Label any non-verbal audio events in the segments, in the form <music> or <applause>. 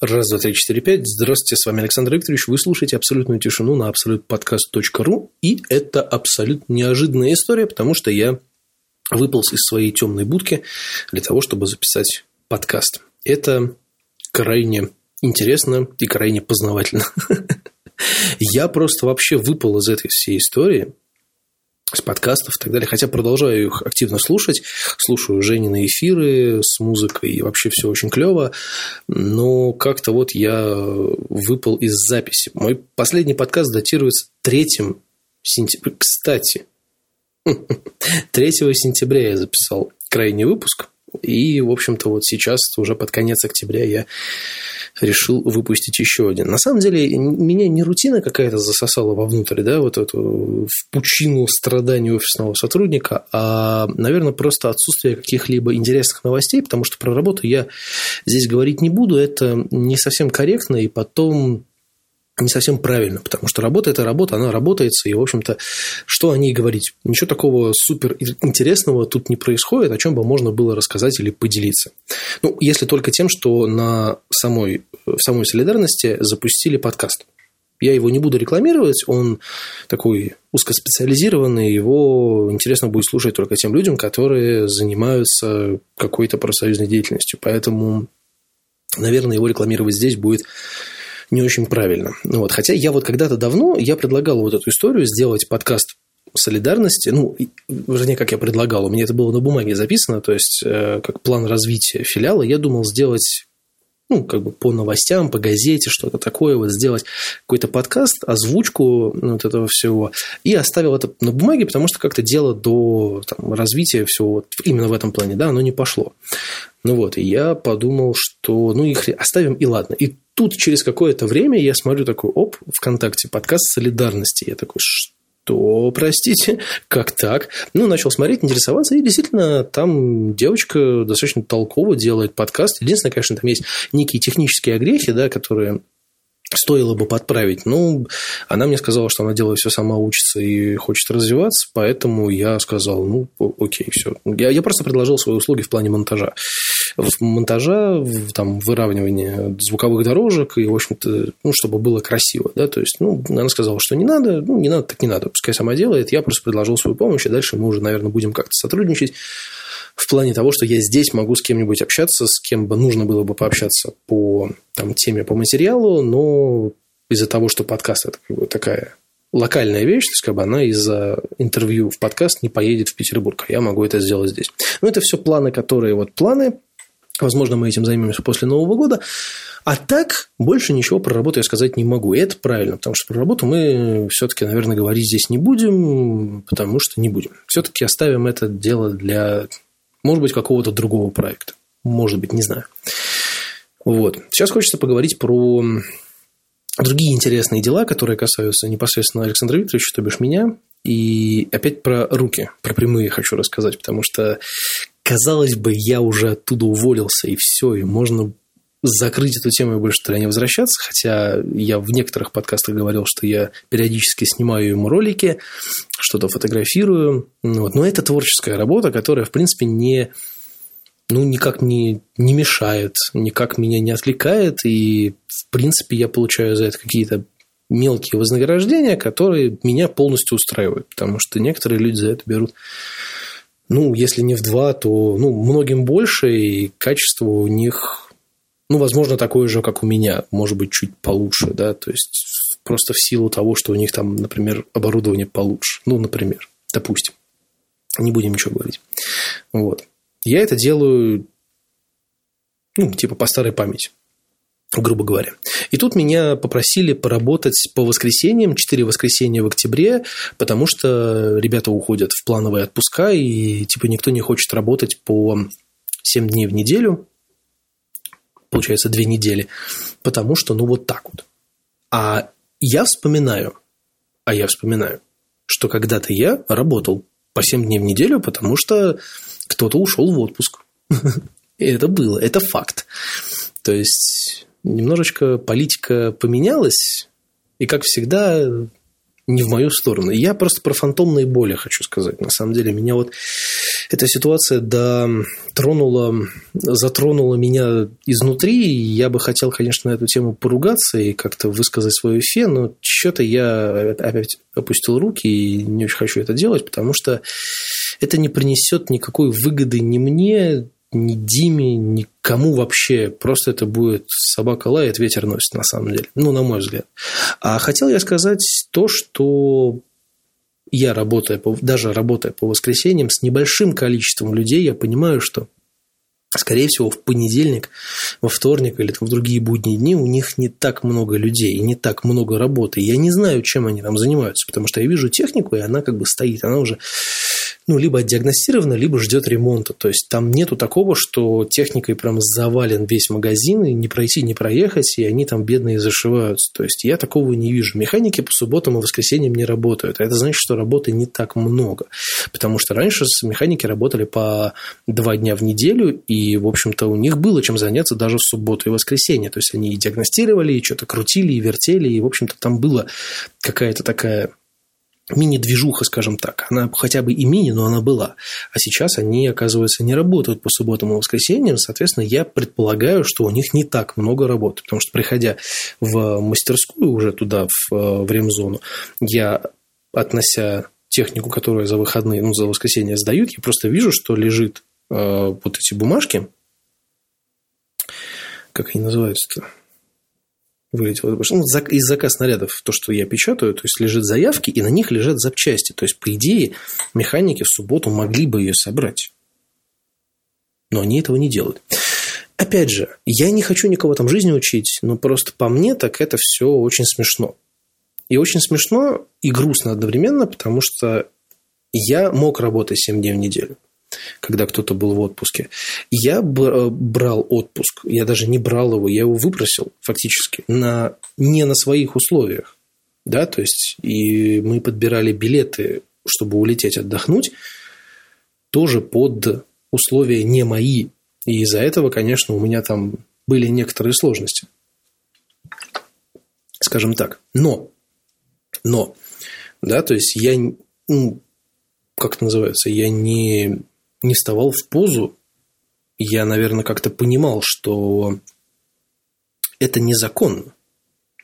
Раз, два, три, четыре, пять. Здравствуйте, с вами Александр Викторович. Вы слушаете «Абсолютную тишину» на absolutepodcast.ru. И это абсолютно неожиданная история, потому что я выполз из своей темной будки для того, чтобы записать подкаст. Это крайне интересно и крайне познавательно. <laughs> Я просто вообще выпал из этой всей истории – с подкастов и так далее. Хотя продолжаю их активно слушать. Слушаю Женины эфиры с музыкой, и вообще все очень клево. Но как-то вот я выпал из записи. Мой последний подкаст датируется 3 сентября. Кстати, <laughs> 3 сентября я записал крайний выпуск. И, в общем-то, вот сейчас, уже под конец октября, я решил выпустить еще один. На самом деле, меня не рутина какая-то засосала вовнутрь, да, вот эту в пучину страданий офисного сотрудника, а, наверное, просто отсутствие каких-либо интересных новостей, потому что про работу я здесь говорить не буду, это не совсем корректно, и потом не совсем правильно, потому что работа – это работа, она работается, и, в общем-то, что о ней говорить? Ничего такого супер интересного тут не происходит, о чем бы можно было рассказать или поделиться. Ну, если только тем, что на самой, в самой солидарности запустили подкаст. Я его не буду рекламировать, он такой узкоспециализированный, его интересно будет слушать только тем людям, которые занимаются какой-то профсоюзной деятельностью. Поэтому, наверное, его рекламировать здесь будет не очень правильно. Вот. Хотя я вот когда-то давно, я предлагал вот эту историю сделать подкаст солидарности, ну, вернее, как я предлагал, у меня это было на бумаге записано, то есть, э, как план развития филиала, я думал сделать ну, как бы по новостям, по газете, что-то такое, вот сделать какой-то подкаст, озвучку ну, вот этого всего, и оставил это на бумаге, потому что как-то дело до там, развития всего вот именно в этом плане, да, оно не пошло. Ну вот, и я подумал, что ну их оставим и ладно. И тут через какое-то время я смотрю такой, оп, ВКонтакте подкаст солидарности. Я такой, что, простите, <laughs> как так? Ну, начал смотреть, интересоваться, и действительно, там девочка достаточно толково делает подкаст. Единственное, конечно, там есть некие технические огрехи, да, которые стоило бы подправить. Ну, она мне сказала, что она делает все сама, учится и хочет развиваться, поэтому я сказал, ну, окей, все. Я, я просто предложил свои услуги в плане монтажа. В монтажа, в, там, выравнивания звуковых дорожек, и, в общем-то, ну, чтобы было красиво, да, то есть, ну, она сказала, что не надо, ну, не надо, так не надо, пускай сама делает, я просто предложил свою помощь, и дальше мы уже, наверное, будем как-то сотрудничать в плане того, что я здесь могу с кем-нибудь общаться, с кем бы нужно было бы пообщаться по там, теме, по материалу, но из-за того, что подкаст – это как бы такая локальная вещь, то есть как бы она из-за интервью в подкаст не поедет в Петербург, а я могу это сделать здесь. Но это все планы, которые вот планы, возможно, мы этим займемся после Нового года, а так больше ничего про работу я сказать не могу. И это правильно, потому что про работу мы все-таки, наверное, говорить здесь не будем, потому что не будем. Все-таки оставим это дело для может быть, какого-то другого проекта. Может быть, не знаю. Вот. Сейчас хочется поговорить про другие интересные дела, которые касаются непосредственно Александра Викторовича, то бишь меня. И опять про руки, про прямые хочу рассказать, потому что, казалось бы, я уже оттуда уволился, и все, и можно закрыть эту тему и больше туда не возвращаться, хотя я в некоторых подкастах говорил, что я периодически снимаю ему ролики, что-то фотографирую, вот. но это творческая работа, которая, в принципе, не, ну, никак не, не мешает, никак меня не отвлекает, и, в принципе, я получаю за это какие-то мелкие вознаграждения, которые меня полностью устраивают, потому что некоторые люди за это берут ну, если не в два, то ну, многим больше, и качество у них ну, возможно, такое же, как у меня, может быть, чуть получше, да, то есть просто в силу того, что у них там, например, оборудование получше, ну, например, допустим, не будем ничего говорить, вот. Я это делаю, ну, типа по старой памяти, грубо говоря. И тут меня попросили поработать по воскресеньям, 4 воскресенья в октябре, потому что ребята уходят в плановые отпуска, и типа никто не хочет работать по 7 дней в неделю, получается, две недели, потому что, ну, вот так вот. А я вспоминаю, а я вспоминаю, что когда-то я работал по 7 дней в неделю, потому что кто-то ушел в отпуск. <laughs> И это было, это факт. То есть, немножечко политика поменялась, и, как всегда, не в мою сторону. Я просто про фантомные боли хочу сказать. На самом деле, меня вот эта ситуация да, тронула, затронула меня изнутри. Я бы хотел, конечно, на эту тему поругаться и как-то высказать свою фе, но что-то я опять опустил руки и не очень хочу это делать, потому что это не принесет никакой выгоды ни мне, ни Диме, никому вообще. Просто это будет собака лает, ветер носит, на самом деле. Ну, на мой взгляд. А хотел я сказать то, что я работая, даже работая по воскресеньям с небольшим количеством людей, я понимаю, что Скорее всего, в понедельник, во вторник или там, в другие будние дни у них не так много людей и не так много работы. Я не знаю, чем они там занимаются, потому что я вижу технику, и она как бы стоит. Она уже ну, либо отдиагностирована, либо ждет ремонта. То есть там нету такого, что техникой прям завален весь магазин, и не пройти, не проехать, и они там бедные зашиваются. То есть я такого не вижу. Механики по субботам и воскресеньям не работают. А это значит, что работы не так много. Потому что раньше механики работали по два дня в неделю, и, в общем-то, у них было чем заняться даже в субботу и воскресенье. То есть они и диагностировали, и что-то крутили, и вертели, и, в общем-то, там была какая-то такая мини-движуха, скажем так. Она хотя бы и мини, но она была. А сейчас они, оказывается, не работают по субботам и воскресеньям. Соответственно, я предполагаю, что у них не так много работы. Потому что, приходя в мастерскую уже туда, в, в ремзону, я, относя технику, которую за выходные, ну, за воскресенье сдают, я просто вижу, что лежит э, вот эти бумажки, как они называются-то? Вылетело. Ну, из заказ снарядов, то, что я печатаю, то есть лежит заявки, и на них лежат запчасти. То есть, по идее, механики в субботу могли бы ее собрать. Но они этого не делают. Опять же, я не хочу никого там жизни учить, но просто по мне так это все очень смешно. И очень смешно и грустно одновременно, потому что я мог работать 7 дней в неделю когда кто-то был в отпуске. Я э, брал отпуск, я даже не брал его, я его выпросил фактически на, не на своих условиях. Да, то есть, и мы подбирали билеты, чтобы улететь отдохнуть, тоже под условия не мои. И из-за этого, конечно, у меня там были некоторые сложности. Скажем так. Но, но, да, то есть я, ну, как это называется, я не не вставал в позу, я, наверное, как-то понимал, что это незаконно.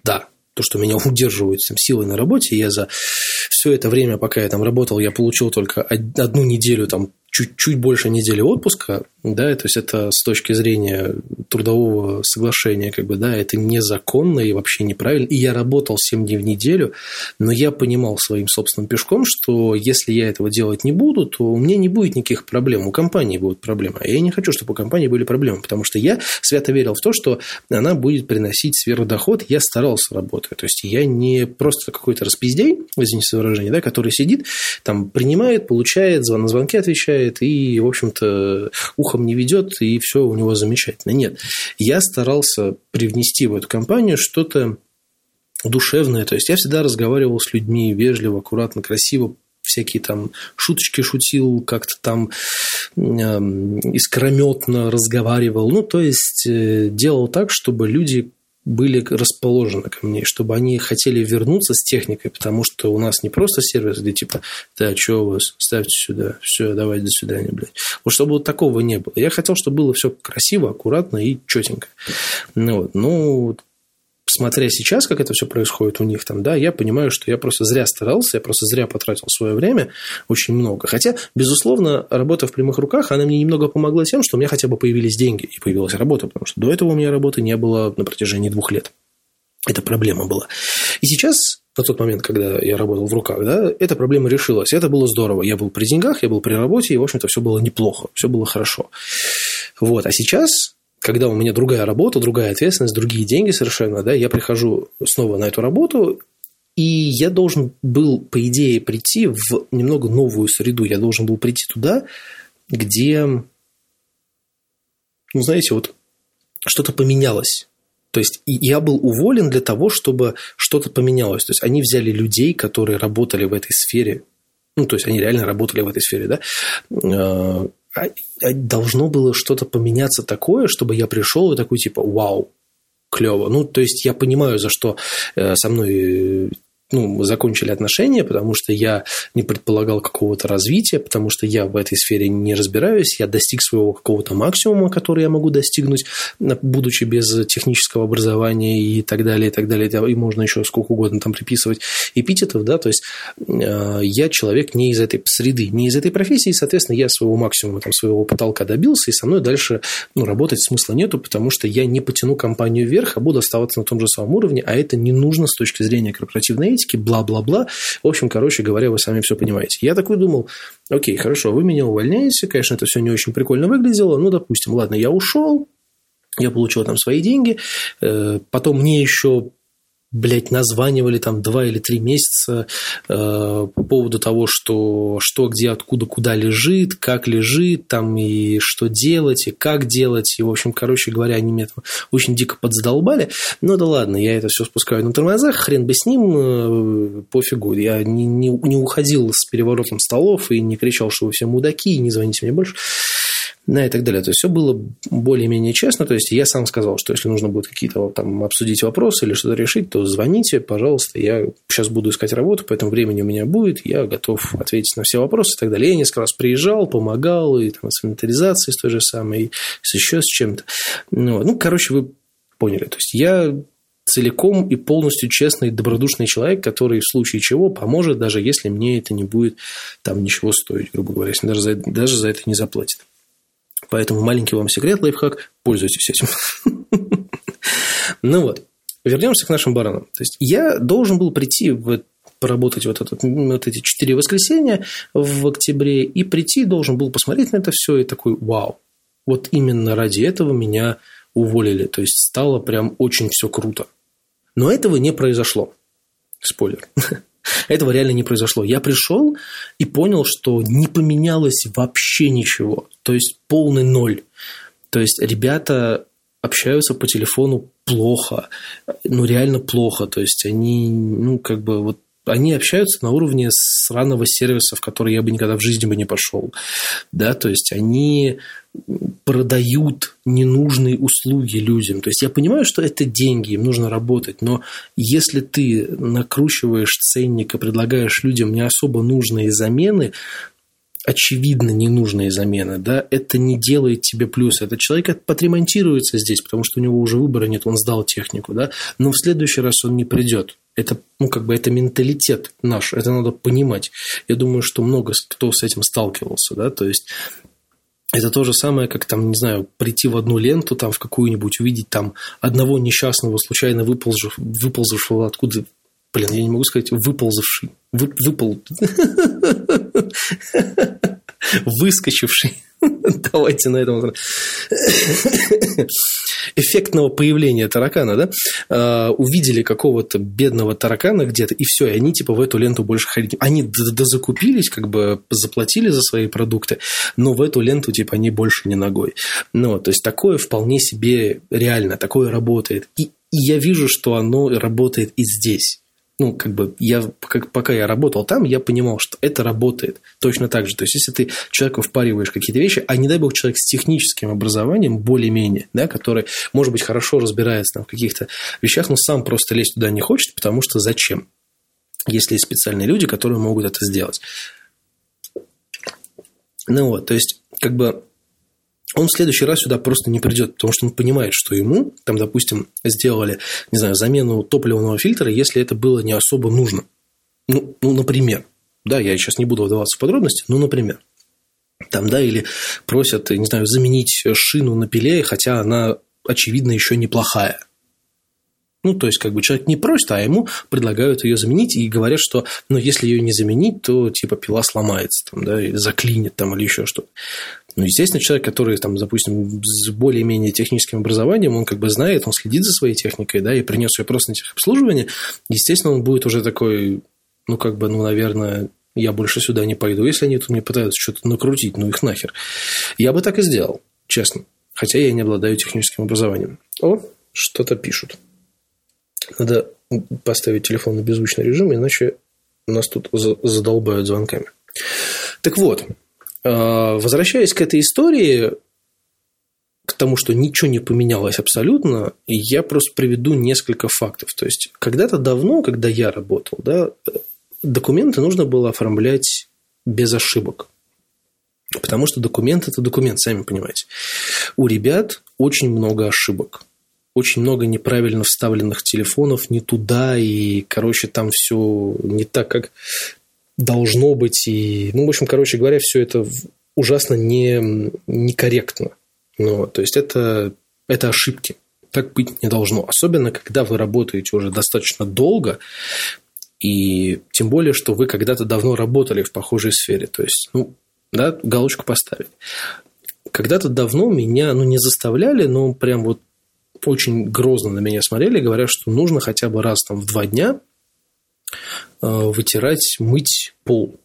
Да, то, что меня <laughs> удерживают там, силой на работе, я за все это время, пока я там работал, я получил только одну неделю там чуть-чуть больше недели отпуска, да, то есть это с точки зрения трудового соглашения, как бы, да, это незаконно и вообще неправильно. И я работал 7 дней в неделю, но я понимал своим собственным пешком, что если я этого делать не буду, то у меня не будет никаких проблем, у компании будут проблемы. А я не хочу, чтобы у компании были проблемы, потому что я свято верил в то, что она будет приносить сверхдоход, я старался работать. То есть я не просто какой-то распиздей, извините за выражение, да, который сидит, там принимает, получает, на звонки отвечает, делает и, в общем-то, ухом не ведет, и все у него замечательно. Нет, я старался привнести в эту компанию что-то душевное. То есть я всегда разговаривал с людьми вежливо, аккуратно, красиво, всякие там шуточки шутил, как-то там э, искрометно разговаривал. Ну, то есть э, делал так, чтобы люди были расположены ко мне, чтобы они хотели вернуться с техникой, потому что у нас не просто сервис, где типа, да, что у вас, ставьте сюда, все, давайте, до свидания, блядь. Вот чтобы вот такого не было. Я хотел, чтобы было все красиво, аккуратно и четенько. Ну, вот. ну смотря сейчас, как это все происходит у них там, да, я понимаю, что я просто зря старался, я просто зря потратил свое время очень много. Хотя, безусловно, работа в прямых руках, она мне немного помогла тем, что у меня хотя бы появились деньги и появилась работа, потому что до этого у меня работы не было на протяжении двух лет. Это проблема была. И сейчас, на тот момент, когда я работал в руках, да, эта проблема решилась. Это было здорово. Я был при деньгах, я был при работе, и, в общем-то, все было неплохо, все было хорошо. Вот. А сейчас когда у меня другая работа, другая ответственность, другие деньги совершенно, да, я прихожу снова на эту работу, и я должен был, по идее, прийти в немного новую среду. Я должен был прийти туда, где, ну, знаете, вот что-то поменялось. То есть я был уволен для того, чтобы что-то поменялось. То есть они взяли людей, которые работали в этой сфере. Ну, то есть они реально работали в этой сфере, да а должно было что-то поменяться такое, чтобы я пришел и такой типа, вау, клево. Ну, то есть я понимаю, за что э, со мной ну, закончили отношения, потому что я не предполагал какого-то развития, потому что я в этой сфере не разбираюсь, я достиг своего какого-то максимума, который я могу достигнуть, будучи без технического образования и так далее, и так далее, и можно еще сколько угодно там приписывать эпитетов, да, то есть э, я человек не из этой среды, не из этой профессии, соответственно, я своего максимума, там, своего потолка добился, и со мной дальше ну, работать смысла нету, потому что я не потяну компанию вверх, а буду оставаться на том же самом уровне, а это не нужно с точки зрения корпоративной этики, политики, бла-бла-бла. В общем, короче говоря, вы сами все понимаете. Я такой думал, окей, хорошо, вы меня увольняете, конечно, это все не очень прикольно выглядело, ну, допустим, ладно, я ушел, я получил там свои деньги, э, потом мне еще блядь, названивали там два или три месяца э, по поводу того, что, что, где, откуда, куда лежит, как лежит, там, и что делать, и как делать. И, в общем, короче говоря, они меня там очень дико подзадолбали. Ну да ладно, я это все спускаю на тормозах, хрен бы с ним, э, пофигу. Я не, не, не уходил с переворотом столов и не кричал, что вы все мудаки, и не звоните мне больше и так далее. То есть все было более-менее честно. То есть я сам сказал, что если нужно будет какие-то там обсудить вопросы или что-то решить, то звоните, пожалуйста. Я сейчас буду искать работу, поэтому времени у меня будет. Я готов ответить на все вопросы и так далее. Я несколько раз приезжал, помогал, и там, с инвентаризацией с той же самой, и с еще с чем-то. Ну, ну, короче, вы поняли. То есть я целиком и полностью честный, добродушный человек, который в случае чего поможет, даже если мне это не будет там ничего стоить, грубо говоря, если даже за, даже за это не заплатит. Поэтому маленький вам секрет, лайфхак, пользуйтесь этим. Ну вот, вернемся к нашим баранам. То есть я должен был прийти в поработать вот, этот, вот эти четыре воскресенья в октябре и прийти должен был посмотреть на это все и такой вау. Вот именно ради этого меня уволили. То есть стало прям очень все круто. Но этого не произошло. Спойлер. Этого реально не произошло. Я пришел и понял, что не поменялось вообще ничего. То есть полный ноль. То есть ребята общаются по телефону плохо, ну реально плохо. То есть они, ну как бы вот они общаются на уровне сраного сервиса, в который я бы никогда в жизни бы не пошел. Да, то есть они продают ненужные услуги людям. То есть я понимаю, что это деньги, им нужно работать, но если ты накручиваешь ценник и предлагаешь людям не особо нужные замены, очевидно ненужные замены, да, это не делает тебе плюс. Этот человек подремонтируется здесь, потому что у него уже выбора нет, он сдал технику, да, но в следующий раз он не придет. Это, ну, как бы, это менталитет наш, это надо понимать. Я думаю, что много кто с этим сталкивался, да, то есть это то же самое, как там, не знаю, прийти в одну ленту, там в какую-нибудь, увидеть там одного несчастного, случайно выползавшего, выползавшего откуда Блин, я не могу сказать выползавший. Вы, выпол... <laughs> Выскочивший. <laughs> Давайте на этом эффектного появления таракана, да, а, увидели какого-то бедного таракана где-то, и все, и они типа в эту ленту больше ходить. Они дозакупились, как бы заплатили за свои продукты, но в эту ленту типа они больше не ногой. Ну, то есть такое вполне себе реально, такое работает. И, и я вижу, что оно работает и здесь ну, как бы, я, как, пока я работал там, я понимал, что это работает точно так же. То есть, если ты человеку впариваешь какие-то вещи, а не дай бог человек с техническим образованием, более-менее, да, который, может быть, хорошо разбирается там, в каких-то вещах, но сам просто лезть туда не хочет, потому что зачем? Если есть специальные люди, которые могут это сделать. Ну вот, то есть, как бы, он в следующий раз сюда просто не придет, потому что он понимает, что ему, там, допустим, сделали, не знаю, замену топливного фильтра, если это было не особо нужно. Ну, ну например. Да, я сейчас не буду вдаваться в подробности, но, например. Там, да, или просят, не знаю, заменить шину на пиле, хотя она, очевидно, еще неплохая. Ну, то есть, как бы человек не просит, а ему предлагают ее заменить и говорят, что, ну, если ее не заменить, то, типа, пила сломается, там, да, или заклинит, там, или еще что-то. Ну, естественно, человек, который, там, допустим, с более-менее техническим образованием, он как бы знает, он следит за своей техникой, да, и принес ее просто на техобслуживание, естественно, он будет уже такой, ну, как бы, ну, наверное, я больше сюда не пойду, если они тут мне пытаются что-то накрутить, ну, их нахер. Я бы так и сделал, честно, хотя я не обладаю техническим образованием. О, что-то пишут. Надо поставить телефон на беззвучный режим, иначе нас тут задолбают звонками. Так вот, возвращаясь к этой истории, к тому, что ничего не поменялось абсолютно, я просто приведу несколько фактов. То есть, когда-то давно, когда я работал, да, документы нужно было оформлять без ошибок. Потому что документ – это документ, сами понимаете. У ребят очень много ошибок. Очень много неправильно вставленных телефонов не туда, и, короче, там все не так, как должно быть. И, ну, в общем, короче говоря, все это ужасно не, некорректно. Ну, то есть, это, это ошибки. Так быть не должно. Особенно, когда вы работаете уже достаточно долго, и тем более, что вы когда-то давно работали в похожей сфере. То есть, ну, да, галочку поставить. Когда-то давно меня, ну, не заставляли, но прям вот очень грозно на меня смотрели, говоря, что нужно хотя бы раз там в два дня вытирать, мыть пол.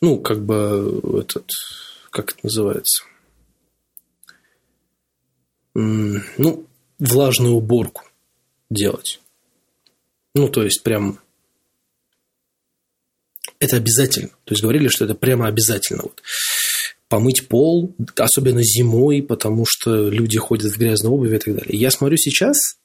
Ну, как бы этот, как это называется? Ну, влажную уборку делать. Ну, то есть, прям это обязательно. То есть говорили, что это прямо обязательно. Вот. Помыть пол, особенно зимой, потому что люди ходят в грязной обуви и так далее. Я смотрю сейчас,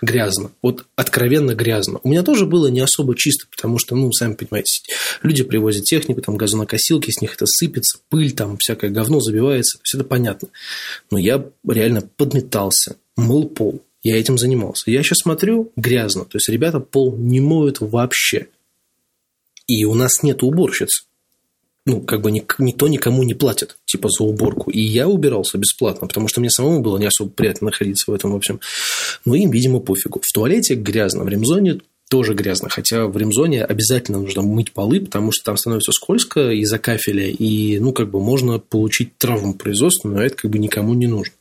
грязно. Вот откровенно грязно. У меня тоже было не особо чисто, потому что, ну, сами понимаете, люди привозят технику, там газонокосилки, с них это сыпется, пыль, там всякое говно забивается, все это понятно. Но я реально подметался, мыл пол, я этим занимался. Я сейчас смотрю, грязно. То есть, ребята пол не моют вообще. И у нас нет уборщиц. Ну, как бы никто никому не платит, типа, за уборку. И я убирался бесплатно, потому что мне самому было не особо приятно находиться в этом, в общем. Но им, видимо, пофигу. В туалете грязно, в ремзоне тоже грязно. Хотя в ремзоне обязательно нужно мыть полы, потому что там становится скользко из-за кафеля, и, ну, как бы можно получить травму производственную, но это как бы никому не нужно.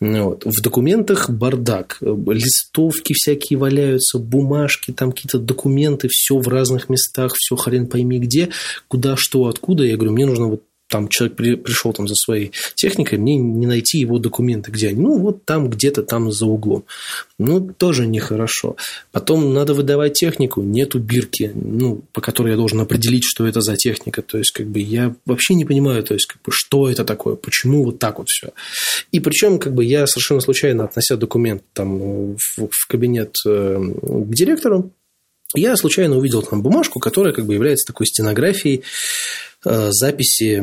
Вот. В документах бардак. Листовки всякие валяются, бумажки, там какие-то документы, все в разных местах, все хрен пойми где, куда, что, откуда. Я говорю, мне нужно вот там человек при, пришел там за своей техникой, мне не найти его документы, где они. Ну, вот там где-то там за углом. Ну, тоже нехорошо. Потом надо выдавать технику, нету бирки, ну, по которой я должен определить, что это за техника. То есть, как бы я вообще не понимаю, то есть, как бы, что это такое, почему вот так вот все. И причем, как бы, я совершенно случайно, относя документ там в, в кабинет э, к директору, я случайно увидел там бумажку, которая как бы является такой стенографией записи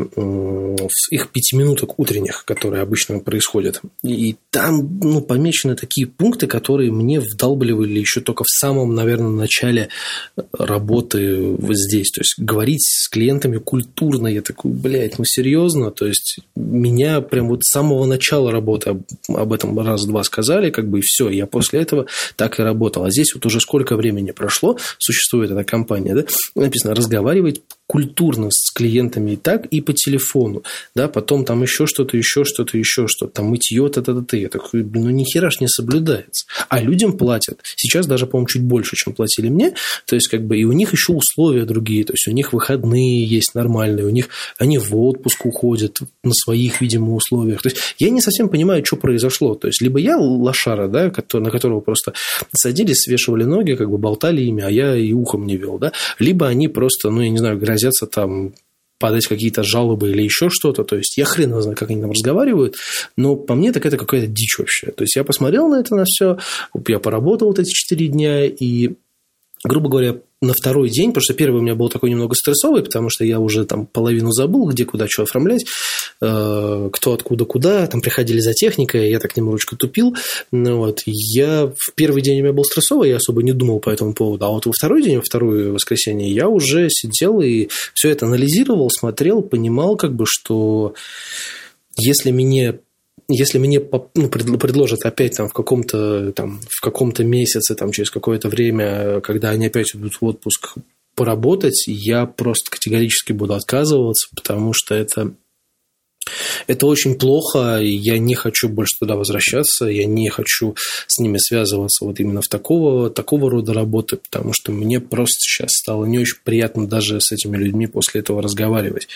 их пятиминуток утренних, которые обычно происходят. И там ну, помечены такие пункты, которые мне вдалбливали еще только в самом, наверное, начале работы вот здесь. То есть, говорить с клиентами культурно. Я такой, блядь, ну серьезно? То есть, меня прям вот с самого начала работы об этом раз-два сказали, как бы и все. Я после этого так и работал. А здесь вот уже сколько времени прошло, существует эта компания, да, написано разговаривать культурно с клиентами и так, и по телефону, да, потом там еще что-то, еще что-то, еще что-то, там мытье, та та та та Я такой, ну, ни ж не соблюдается. А людям платят. Сейчас даже, по-моему, чуть больше, чем платили мне. То есть, как бы, и у них еще условия другие. То есть, у них выходные есть нормальные, у них они в отпуск уходят на своих, видимо, условиях. То есть, я не совсем понимаю, что произошло. То есть, либо я лошара, да, на которого просто садились, свешивали ноги, как бы болтали ими, а я и ухом не вел, да, либо они просто, ну, я не знаю, грозятся там подать какие-то жалобы или еще что-то. То есть я хрен его знаю, как они там разговаривают, но по мне так это какая-то дичь вообще. То есть я посмотрел на это на все, я поработал вот эти четыре дня, и грубо говоря, на второй день, потому что первый у меня был такой немного стрессовый, потому что я уже там половину забыл, где куда что оформлять, э, кто откуда куда, там приходили за техникой, я так немножечко тупил. Ну, вот. Я в первый день у меня был стрессовый, я особо не думал по этому поводу, а вот во второй день, во второе воскресенье, я уже сидел и все это анализировал, смотрел, понимал, как бы, что если мне если мне ну, предложат опять там в каком-то там в каком-то месяце там через какое-то время, когда они опять идут в отпуск поработать, я просто категорически буду отказываться, потому что это это очень плохо, я не хочу больше туда возвращаться, я не хочу с ними связываться вот именно в такого, такого рода работы, потому что мне просто сейчас стало не очень приятно даже с этими людьми после этого разговаривать.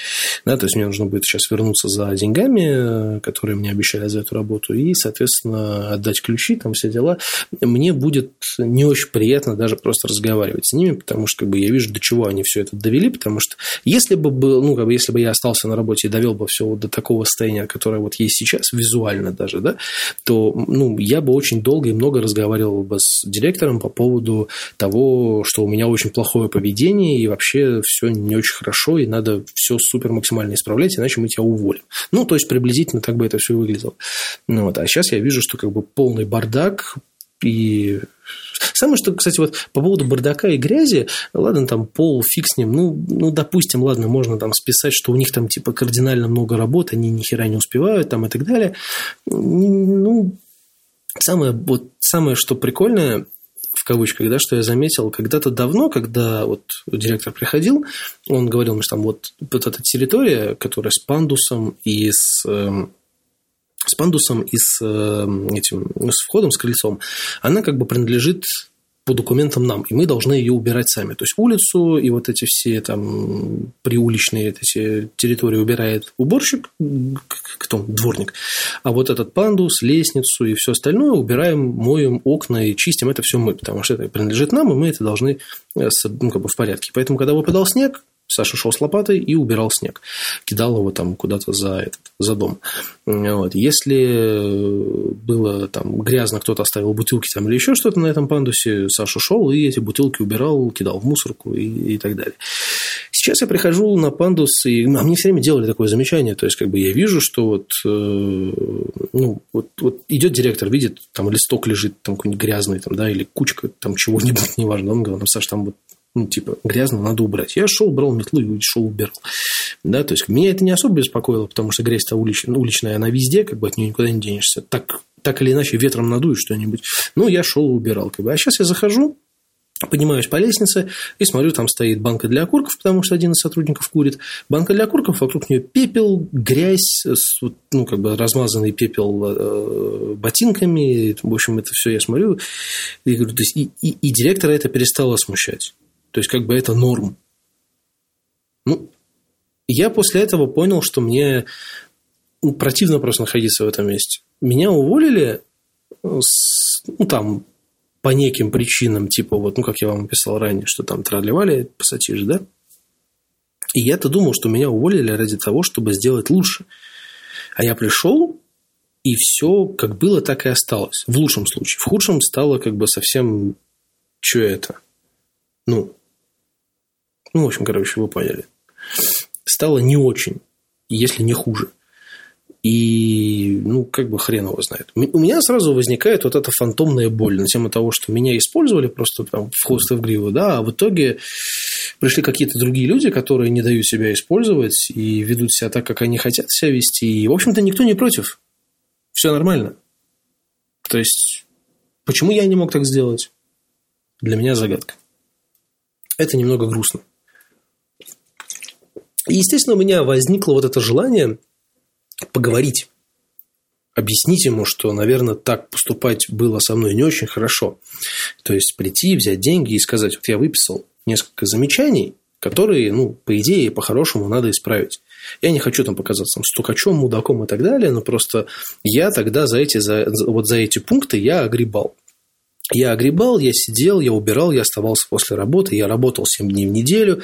Да, то есть мне нужно будет сейчас вернуться за деньгами, которые мне обещали за эту работу, и, соответственно, отдать ключи, там все дела. Мне будет не очень приятно даже просто разговаривать с ними, потому что как бы, я вижу, до чего они все это довели, потому что если бы, был, ну, как бы, если бы я остался на работе и довел бы все вот до такого состояния, которое вот есть сейчас, визуально даже, да, то ну, я бы очень долго и много разговаривал бы с директором по поводу того, что у меня очень плохое поведение и вообще все не очень хорошо, и надо все супер максимально исправлять, иначе мы тебя уволим. Ну, то есть, приблизительно так бы это все выглядело. Ну, вот. А сейчас я вижу, что как бы полный бардак, и Самое, что, кстати, вот по поводу бардака и грязи, ладно, там пол, фиг с ним, ну, ну, допустим, ладно, можно там списать, что у них там, типа, кардинально много работы, они ни хера не успевают, там, и так далее. Ну, самое, вот, самое, что прикольное, в кавычках, да, что я заметил, когда-то давно, когда вот директор приходил, он говорил, что там вот, вот эта территория, которая с пандусом и с эм, с пандусом и с эм, этим ну, с входом, с крыльцом, она как бы принадлежит по документам нам, и мы должны ее убирать сами. То есть улицу и вот эти все там приуличные эти территории убирает уборщик, кто дворник, а вот этот пандус, лестницу и все остальное убираем, моем окна и чистим это все мы, потому что это принадлежит нам, и мы это должны э, ну, как бы в порядке. Поэтому, когда выпадал снег, Саша шел с лопатой и убирал снег. Кидал его там куда-то за, этот, за дом. Вот. Если было там грязно, кто-то оставил бутылки там или еще что-то на этом пандусе, Саша шел и эти бутылки убирал, кидал в мусорку и, и так далее. Сейчас я прихожу на пандус, и а мне все время делали такое замечание. То есть, как бы я вижу, что вот, э, ну, вот, вот идет директор, видит, там листок лежит, там какой-нибудь грязный, там, да, или кучка там чего-нибудь, <laughs> неважно. Он говорит, Саша, там вот ну, типа, грязно, надо убрать. Я шел, брал метлу и шел, убирал. Да, то есть, меня это не особо беспокоило, потому что грязь-то уличная, уличная, она везде, как бы от нее никуда не денешься. Так, так или иначе, ветром надуешь что-нибудь. Ну, я шел, убирал. Как бы. А сейчас я захожу, Поднимаюсь по лестнице и смотрю, там стоит банка для окурков, потому что один из сотрудников курит. Банка для окурков, вокруг нее пепел, грязь, ну, как бы размазанный пепел э, ботинками. В общем, это все я смотрю. И, говорю, то есть, и, и, и директора это перестало смущать. То есть, как бы это норм. Ну, я после этого понял, что мне ну, противно просто находиться в этом месте. Меня уволили э, с, ну, там, по неким причинам, типа вот, ну, как я вам описал ранее, что там тролливали пассатижи, да? И я-то думал, что меня уволили ради того, чтобы сделать лучше. А я пришел, и все как было, так и осталось. В лучшем случае. В худшем стало как бы совсем... Что это? Ну, ну, в общем, короче, вы поняли. Стало не очень, если не хуже. И, ну, как бы хрен его знает. У меня сразу возникает вот эта фантомная боль на тему того, что меня использовали просто там в хвост и в гриву, да, а в итоге пришли какие-то другие люди, которые не дают себя использовать и ведут себя так, как они хотят себя вести. И, в общем-то, никто не против. Все нормально. То есть, почему я не мог так сделать? Для меня загадка. Это немного грустно. И, естественно, у меня возникло вот это желание поговорить, объяснить ему, что, наверное, так поступать было со мной не очень хорошо. То есть прийти, взять деньги и сказать, вот я выписал несколько замечаний, которые, ну, по идее, по-хорошему надо исправить. Я не хочу там показаться там, стукачом, мудаком и так далее, но просто я тогда за эти, за, вот за эти пункты я огребал. Я огребал, я сидел, я убирал, я оставался после работы, я работал 7 дней в неделю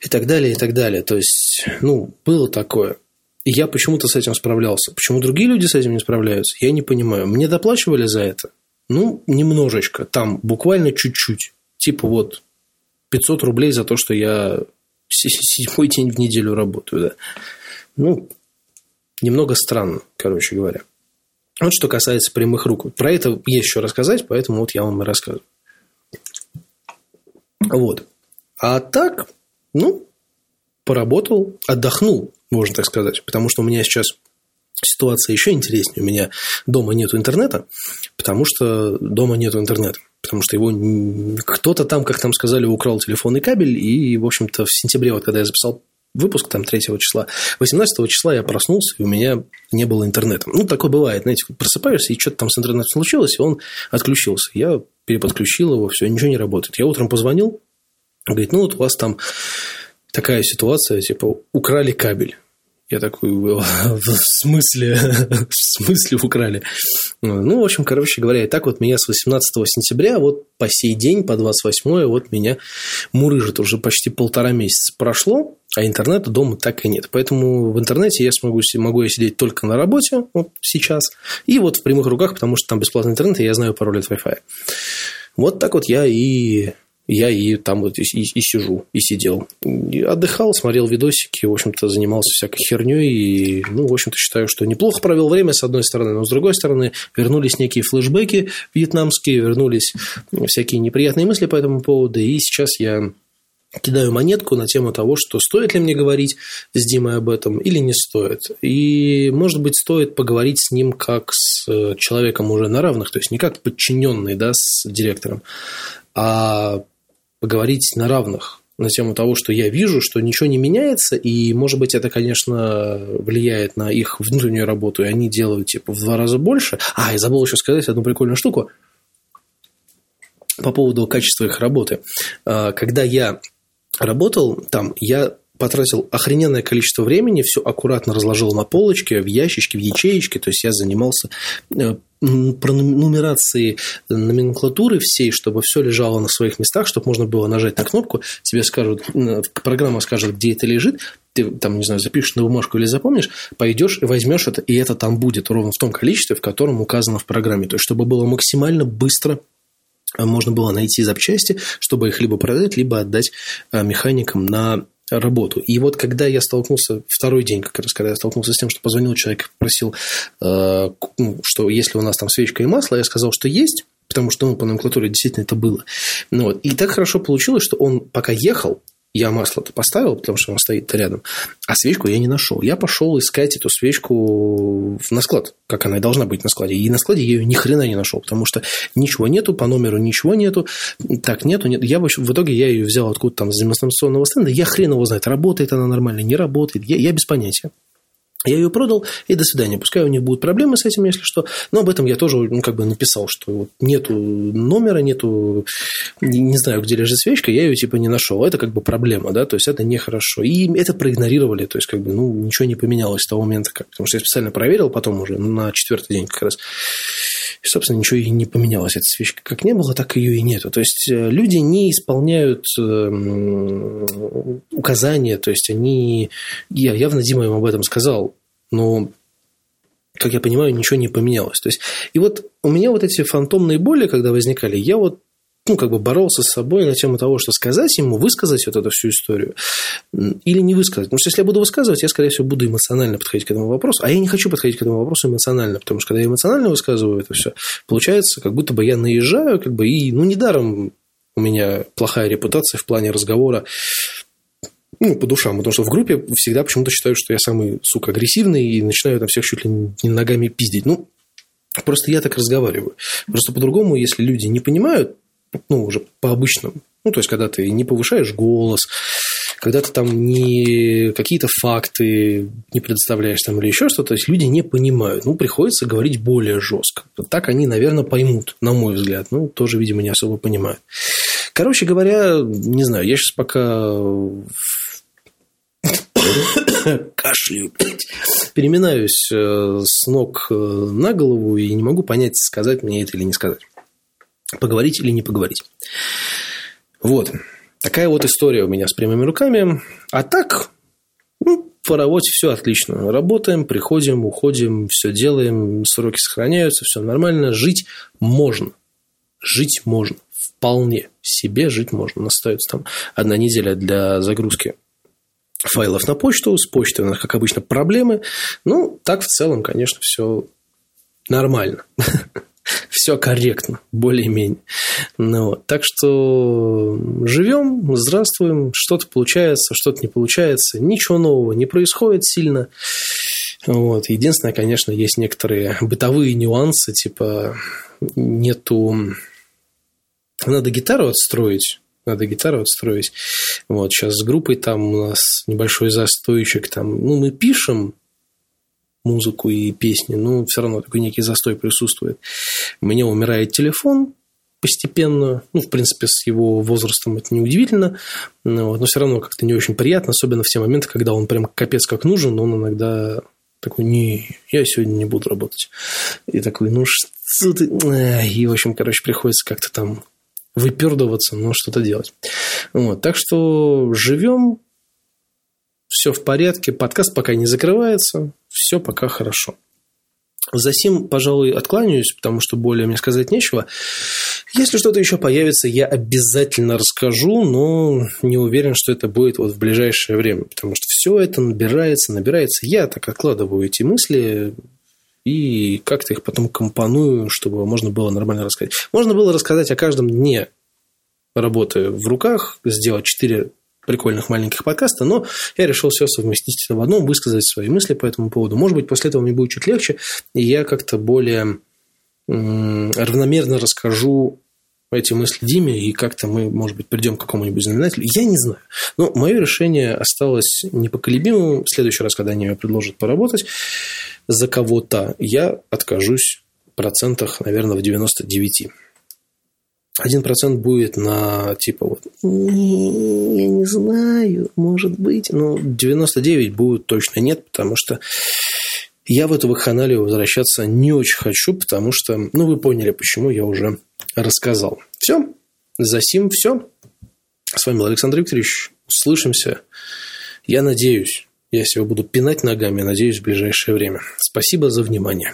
и так далее, и так далее. То есть, ну, было такое. И я почему-то с этим справлялся. Почему другие люди с этим не справляются, я не понимаю. Мне доплачивали за это? Ну, немножечко. Там буквально чуть-чуть. Типа вот 500 рублей за то, что я седьмой день в неделю работаю. Да. Ну, немного странно, короче говоря. Вот что касается прямых рук. Про это есть еще рассказать, поэтому вот я вам и рассказываю. Вот. А так, ну, поработал, отдохнул, можно так сказать. Потому что у меня сейчас ситуация еще интереснее. У меня дома нет интернета, потому что дома нет интернета. Потому что его кто-то там, как там сказали, украл телефонный кабель. И, в общем-то, в сентябре, вот когда я записал выпуск там 3 числа. 18 числа я проснулся, и у меня не было интернета. Ну, такое бывает, знаете, просыпаешься, и что-то там с интернетом случилось, и он отключился. Я переподключил его, все, ничего не работает. Я утром позвонил, говорит, ну, вот у вас там такая ситуация, типа, украли кабель. Я такой, <laughs> в смысле, <laughs> в смысле украли? Ну, в общем, короче говоря, и так вот меня с 18 сентября вот по сей день, по 28 вот меня мурыжит. Уже почти полтора месяца прошло, а интернета дома так и нет. Поэтому в интернете я смогу, могу я сидеть только на работе вот сейчас и вот в прямых руках, потому что там бесплатный интернет, и я знаю пароль от Wi-Fi. Вот так вот я и я и там вот и, и сижу, и сидел. И отдыхал, смотрел видосики, в общем-то, занимался всякой херней. И, ну, в общем-то, считаю, что неплохо провел время, с одной стороны, но с другой стороны, вернулись некие флешбеки вьетнамские, вернулись всякие неприятные мысли по этому поводу. И сейчас я кидаю монетку на тему того, что стоит ли мне говорить с Димой об этом или не стоит. И, может быть, стоит поговорить с ним как с человеком уже на равных, то есть не как подчиненный да, с директором, а поговорить на равных на тему того, что я вижу, что ничего не меняется, и, может быть, это, конечно, влияет на их внутреннюю работу, и они делают, типа, в два раза больше. А, и забыл еще сказать одну прикольную штуку по поводу качества их работы. А, когда я работал там, я потратил охрененное количество времени, все аккуратно разложил на полочке, в ящичке, в ячеечке. То есть я занимался э, нумерацией номенклатуры всей, чтобы все лежало на своих местах, чтобы можно было нажать на кнопку, тебе скажут, программа скажет, где это лежит, ты там, не знаю, запишешь на бумажку или запомнишь, пойдешь и возьмешь это, и это там будет ровно в том количестве, в котором указано в программе. То есть, чтобы было максимально быстро э, можно было найти запчасти, чтобы их либо продать, либо отдать э, механикам на работу. И вот когда я столкнулся, второй день как раз, когда я столкнулся с тем, что позвонил человек, просил, э, ну, что если у нас там свечка и масло, я сказал, что есть, потому что ну, по номенклатуре действительно это было. Ну, вот. И так хорошо получилось, что он пока ехал, я масло-то поставил, потому что оно стоит рядом, а свечку я не нашел. Я пошел искать эту свечку на склад, как она и должна быть на складе. И на складе я ее ни хрена не нашел, потому что ничего нету, по номеру ничего нету, так нету. Нет. Я, в итоге я ее взял откуда-то там с демонстрационного стенда. Я хрен его знает, работает она нормально, не работает. Я, я без понятия. Я ее продал, и до свидания. Пускай у них будут проблемы с этим, если что. Но об этом я тоже ну, как бы написал, что вот нету номера, нету... Не знаю, где лежит свечка, я ее типа не нашел. Это как бы проблема, да, то есть это нехорошо. И это проигнорировали, то есть как бы, ну, ничего не поменялось с того момента, как... Потому что я специально проверил потом уже, на четвертый день как раз. И, собственно, ничего и не поменялось. Эта свечка как не было, так ее и нету. То есть, э, люди не исполняют эм, указания, то есть, они... Я явно Дима им об этом сказал, но как я понимаю, ничего не поменялось. То есть, и вот у меня вот эти фантомные боли, когда возникали, я вот ну, как бы боролся с собой на тему того, что сказать ему, высказать вот эту всю историю или не высказать. Потому что если я буду высказывать, я, скорее всего, буду эмоционально подходить к этому вопросу. А я не хочу подходить к этому вопросу эмоционально, потому что когда я эмоционально высказываю это все, получается, как будто бы я наезжаю, как бы, и, ну, недаром у меня плохая репутация в плане разговора ну, по душам, потому что в группе всегда почему-то считают, что я самый, сука, агрессивный и начинаю там всех чуть ли не ногами пиздить. Ну, просто я так разговариваю. Просто по-другому, если люди не понимают, ну, уже по-обычному, ну, то есть, когда ты не повышаешь голос, когда ты там не какие-то факты не предоставляешь там или еще что-то, то есть люди не понимают. Ну, приходится говорить более жестко. Так они, наверное, поймут, на мой взгляд. Ну, тоже, видимо, не особо понимают. Короче говоря, не знаю, я сейчас пока кашляю, переминаюсь э, с ног э, на голову и не могу понять, сказать мне это или не сказать. Поговорить или не поговорить. Вот. Такая вот история у меня с прямыми руками. А так, ну, по работе все отлично. Работаем, приходим, уходим, все делаем, сроки сохраняются, все нормально. Жить можно. Жить можно. Вполне себе жить можно. Остается там одна неделя для загрузки файлов на почту. С почтой у нас, как обычно, проблемы. Ну, так в целом, конечно, все нормально. <laughs> все корректно, более-менее. Ну, вот. Так что живем, здравствуем, что-то получается, что-то не получается, ничего нового не происходит сильно. Вот. Единственное, конечно, есть некоторые бытовые нюансы, типа нету... Надо гитару отстроить, надо гитару отстроить. Вот, сейчас с группой там у нас небольшой застойчик, там, ну, мы пишем, музыку и песни, но все равно такой некий застой присутствует. Меня умирает телефон постепенно, ну, в принципе, с его возрастом это неудивительно, но, но все равно как-то не очень приятно, особенно в те моменты, когда он прям капец как нужен, но он иногда такой, не, я сегодня не буду работать. И такой, ну что ты... И, в общем, короче, приходится как-то там выпердываться, но что-то делать. Вот. Так что живем, все в порядке, подкаст пока не закрывается, все пока хорошо. За сим, пожалуй, откланяюсь, потому что более мне сказать нечего. Если что-то еще появится, я обязательно расскажу, но не уверен, что это будет вот в ближайшее время, потому что все это набирается, набирается. Я так откладываю эти мысли и как-то их потом компоную, чтобы можно было нормально рассказать. Можно было рассказать о каждом дне работы в руках, сделать четыре прикольных маленьких подкаста, но я решил все совместить в одном, высказать свои мысли по этому поводу. Может быть, после этого мне будет чуть легче, и я как-то более равномерно расскажу эти мысли Диме, и как-то мы, может быть, придем к какому-нибудь знаменателю. Я не знаю. Но мое решение осталось непоколебимым. В следующий раз, когда они мне предложат поработать за кого-то, я откажусь в процентах, наверное, в 99. Один процент будет на типа вот, я не знаю, может быть, но 99 будет точно нет, потому что я в эту вакханалию возвращаться не очень хочу, потому что, ну, вы поняли, почему я уже рассказал. Все, за сим все. С вами был Александр Викторович. Услышимся. Я надеюсь, я себя буду пинать ногами, надеюсь, в ближайшее время. Спасибо за внимание.